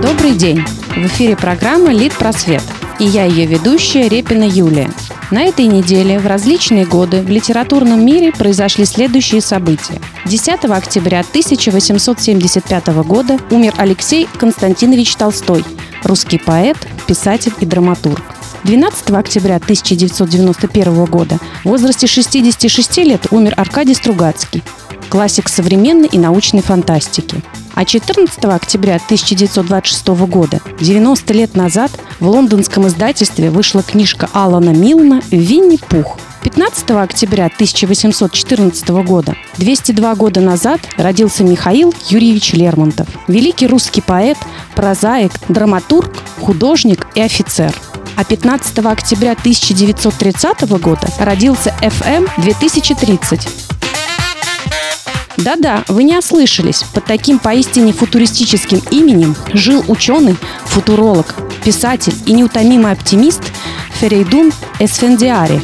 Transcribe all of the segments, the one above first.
Добрый день! В эфире программа «Лид Просвет» и я ее ведущая Репина Юлия. На этой неделе в различные годы в литературном мире произошли следующие события. 10 октября 1875 года умер Алексей Константинович Толстой, русский поэт, писатель и драматург. 12 октября 1991 года в возрасте 66 лет умер Аркадий Стругацкий, классик современной и научной фантастики. А 14 октября 1926 года, 90 лет назад, в лондонском издательстве вышла книжка Алана Милна «Винни-Пух». 15 октября 1814 года, 202 года назад, родился Михаил Юрьевич Лермонтов, великий русский поэт, прозаик, драматург, художник и офицер. А 15 октября 1930 года родился FM 2030, да-да, вы не ослышались. Под таким поистине футуристическим именем жил ученый, футуролог, писатель и неутомимый оптимист Ферейдун Эсфендиари.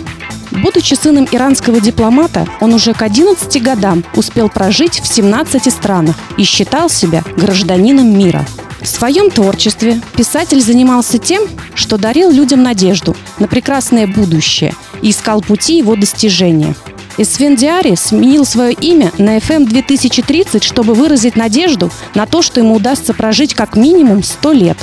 Будучи сыном иранского дипломата, он уже к 11 годам успел прожить в 17 странах и считал себя гражданином мира. В своем творчестве писатель занимался тем, что дарил людям надежду на прекрасное будущее и искал пути его достижения – Эсфендиари сменил свое имя на FM 2030, чтобы выразить надежду на то, что ему удастся прожить как минимум 100 лет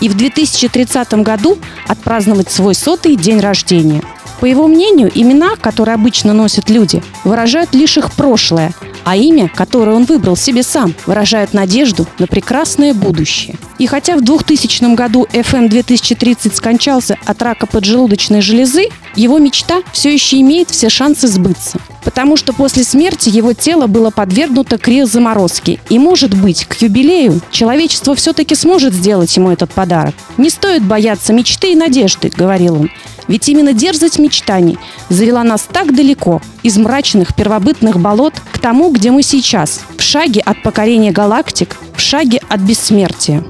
и в 2030 году отпраздновать свой сотый день рождения. По его мнению, имена, которые обычно носят люди, выражают лишь их прошлое, а имя, которое он выбрал себе сам, выражает надежду на прекрасное будущее. И хотя в 2000 году FM 2030 скончался от рака поджелудочной железы, его мечта все еще имеет все шансы сбыться. Потому что после смерти его тело было подвергнуто криозаморозке. И, может быть, к юбилею человечество все-таки сможет сделать ему этот подарок. «Не стоит бояться мечты и надежды», — говорил он. Ведь именно дерзость мечтаний завела нас так далеко, из мрачных первобытных болот, к тому, где мы сейчас, в шаге от покорения галактик, в шаге от бессмертия.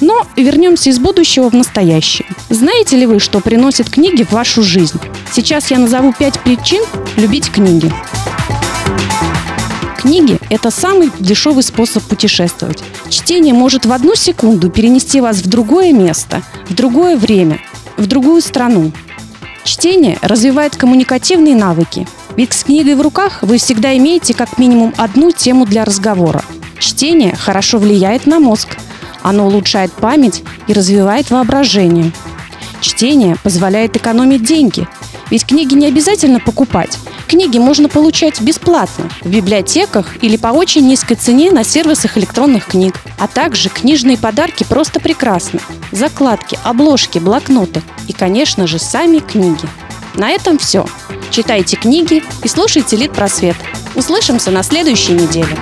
Но вернемся из будущего в настоящее. Знаете ли вы, что приносят книги в вашу жизнь? Сейчас я назову пять причин любить книги. Книги – это самый дешевый способ путешествовать. Чтение может в одну секунду перенести вас в другое место, в другое время, в другую страну. Чтение развивает коммуникативные навыки, ведь с книгой в руках вы всегда имеете как минимум одну тему для разговора. Чтение хорошо влияет на мозг. Оно улучшает память и развивает воображение. Чтение позволяет экономить деньги, ведь книги не обязательно покупать. Книги можно получать бесплатно в библиотеках или по очень низкой цене на сервисах электронных книг. А также книжные подарки просто прекрасны. Закладки, обложки, блокноты и, конечно же, сами книги. На этом все. Читайте книги и слушайте Лид Просвет. Услышимся на следующей неделе.